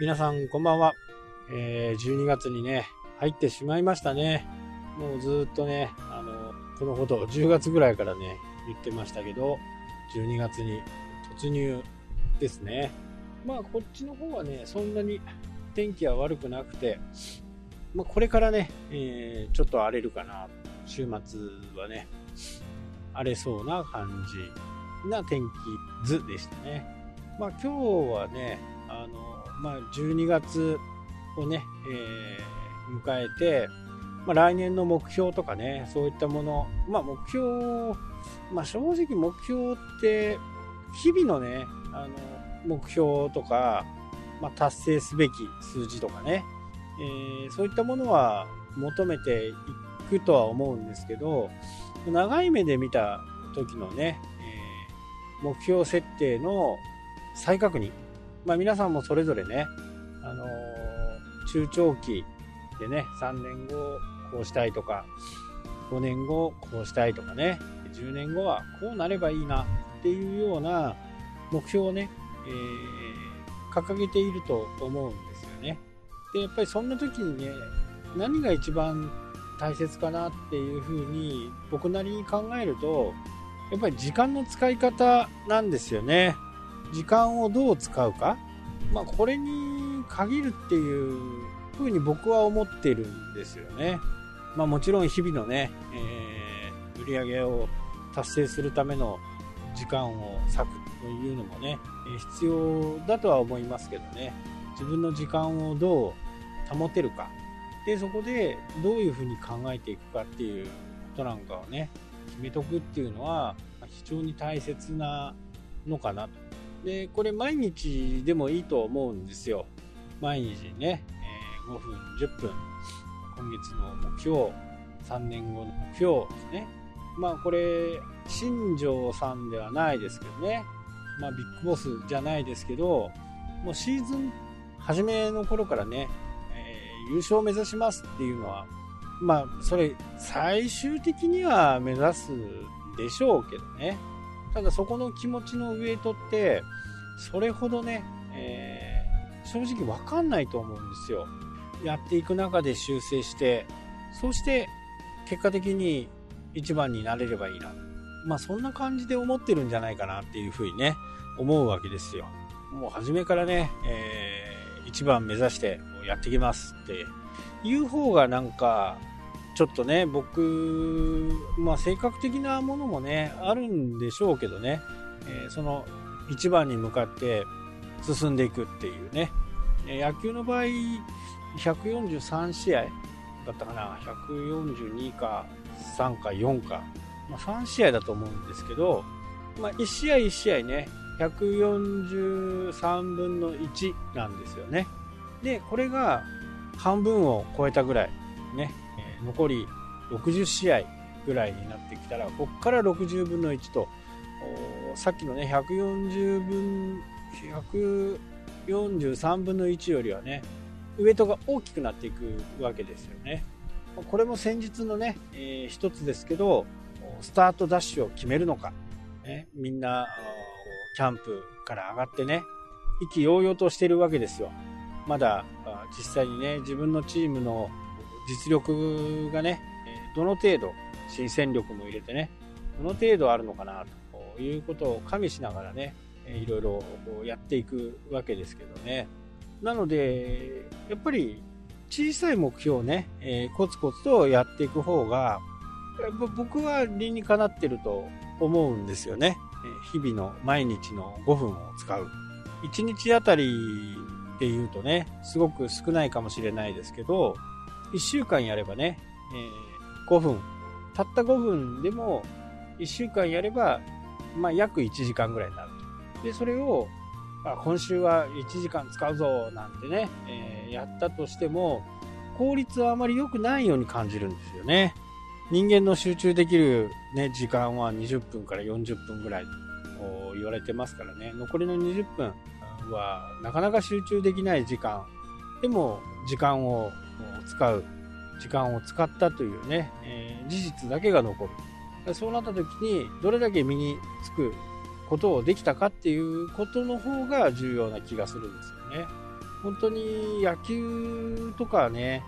皆さんこんばんは。えー、12月にね、入ってしまいましたね。もうずっとね、あの、このほど10月ぐらいからね、言ってましたけど、12月に突入ですね。まあこっちの方はね、そんなに天気は悪くなくて、まあ、これからね、えー、ちょっと荒れるかな。週末はね、荒れそうな感じな天気図でしたね。まあ今日はね、あの、まあ12月をね、えー、迎えて、まあ、来年の目標とかね、そういったもの、まあ目標、まあ正直目標って、日々のね、あの、目標とか、まあ、達成すべき数字とかね、えー、そういったものは求めていくとは思うんですけど、長い目で見た時のね、えー、目標設定の再確認。まあ皆さんもそれぞれね、あのー、中長期でね、3年後こうしたいとか、5年後こうしたいとかね、10年後はこうなればいいなっていうような目標をね、えー、掲げていると思うんですよね。で、やっぱりそんな時にね、何が一番大切かなっていうふうに僕なりに考えると、やっぱり時間の使い方なんですよね。時間をどう使うか？まあ、これに限るっていうふうに僕は思ってるんですよね。まあ、もちろん日々のね、えー、売り上げを達成するための時間を割くというのもね、必要だとは思いますけどね。自分の時間をどう保てるか。で、そこでどういうふうに考えていくかっていうことなんかをね、決めとくっていうのは非常に大切なのかなと。で、これ毎日でもいいと思うんですよ。毎日ね、えー、5分、10分、今月の目標、3年後の目標ですね。まあこれ、新庄さんではないですけどね。まあビッグボスじゃないですけど、もうシーズン初めの頃からね、えー、優勝を目指しますっていうのは、まあ、それ、最終的には目指すでしょうけどね。ただそこの気持ちのウエイトって、それほどね、えー、正直わかんないと思うんですよ。やっていく中で修正して、そして結果的に一番になれればいいな。まあそんな感じで思ってるんじゃないかなっていうふうにね、思うわけですよ。もう初めからね、えー一番目指してやってきますっていう方がなんか、ちょっとね、僕、まあ性格的なものもね、あるんでしょうけどね、えー、その一番に向かって進んでいくっていうね、野球の場合、143試合だったかな、142か3か4か、まあ、3試合だと思うんですけど、まあ、1試合1試合ね、143分の1なんですよね。で、これが半分を超えたぐらい、ね、残り60試合ぐらいになってきたら、ここから60分の1と、さっきのね、140分、143分の1よりはね、ウエイトが大きくなっていくわけですよね。これも先日のね、えー、一つですけど、スタートダッシュを決めるのか、ね、みんな、キャンプから上がってね、意気揚々としてるわけですよ。まだ実際にね、自分のチームの実力がね、どの程度、新戦力も入れてね、どの程度あるのかなということを加味しながらね、いろいろやっていくわけですけどね。なので、やっぱり小さい目標をね、えー、コツコツとやっていく方が、僕は理にかなってると思うんですよね。日々の毎日の5分を使う。1日あたりっていうとね、すごく少ないかもしれないですけど、1週間やればね、えー、5分。たった5分でも1週間やれば、まあ、約1時間ぐらいになると。で、それを、あ今週は1時間使うぞ、なんてね、えー、やったとしても、効率はあまり良くないように感じるんですよね。人間の集中できる、ね、時間は20分から40分ぐらいと言われてますからね、残りの20分はなかなか集中できない時間、でも時間を使う、時間を使ったというね、えー、事実だけが残る。そうなった時に、どれだけ身につくことをできたかっていうことの方が重要な気がするんですよね。本当に野球とかね、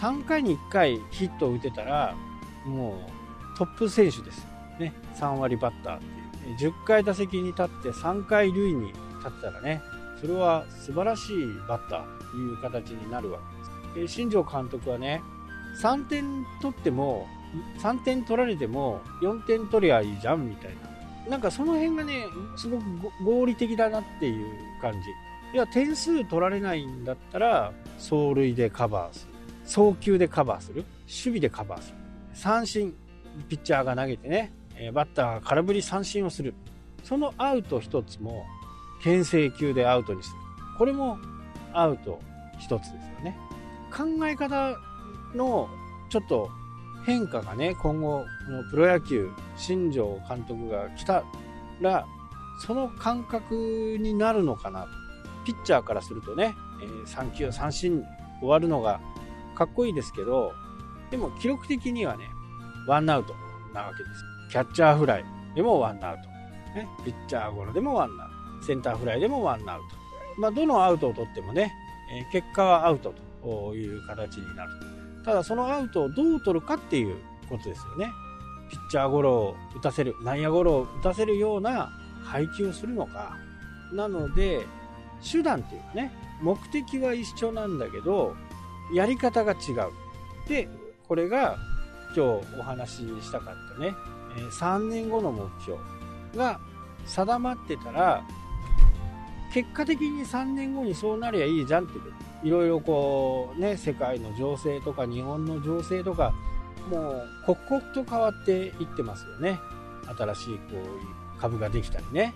3回に1回ヒットを打てたら、もうトップ選手です。ね、3割バッターっていう。10回打席に立って3回塁に立ったらね、それは素晴らしいバッターという形になるわけです。新庄監督はね、3点取っても、3点取られても4点取りゃいいじゃんみたいな。なんかその辺がね、すごく合理的だなっていう感じ。いや、点数取られないんだったら、走塁でカバーする。送球でカバーする。守備でカバーする。三振。ピッチャーが投げてね、バッターが空振り三振をする。そのアウト一つも、牽制球でアウトにする。これもアウト一つですよね。考え方のちょっと変化がね、今後、のプロ野球、新庄監督が来たら、その感覚になるのかなと。ピッチャーからするとね、えー、3球三振終わるのがかっこいいですけど、でも記録的にはね、ワンアウトなわけです。キャッチャーフライでもワンアウト。ね、ピッチャーゴロでもワンアウト。センターフライでもワンアウト。まあ、どのアウトを取ってもね、えー、結果はアウトという形になる。ただそのアウトをどう取るかっていうことですよね。ピッチャーゴロを打たせる、内野ゴロを打たせるような配球をするのか。なので、手段っていうかね、目的は一緒なんだけど、やり方が違う。で、これが今日お話ししたかったね、3年後の目標が定まってたら、結果的に3年後にそうなりゃいいじゃんっていろいろこうね、世界の情勢とか日本の情勢とか、もう刻々と変わっていってますよね。新しいこう株ができたりね。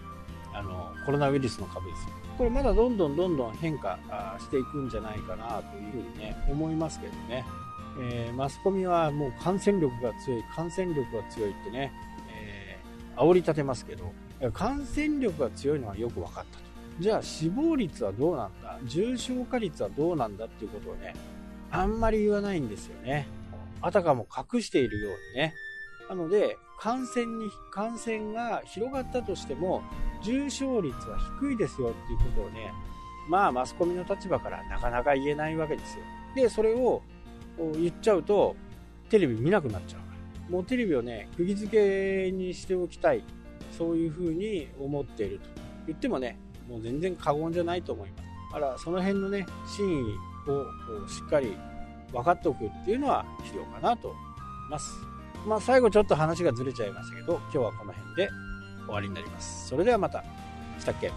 あの、コロナウイルスの株ですよ。これまだどんどんどんどん変化していくんじゃないかなというふうにね、思いますけどね。えー、マスコミはもう感染力が強い、感染力が強いってね、えー、煽り立てますけど、感染力が強いのはよく分かったと。じゃあ死亡率はどうなんだ？重症化率はどうなんだっていうことをね、あんまり言わないんですよね。あたかも隠しているようにね。なので、感染に、感染が広がったとしても、重症率は低いですよっていうことをね、まあマスコミの立場からなかなか言えないわけですよ。で、それを言っちゃうと、テレビ見なくなっちゃう。もうテレビをね、釘付けにしておきたい。そういうふうに思っていると言ってもね、もう全然過言じゃないと思います。だからその辺のね、真意をしっかり分かっておくっていうのは必要かなと思います。まあ最後ちょっと話がずれちゃいましたけど、今日はこの辺で終わりになります。それではまた。したっけ？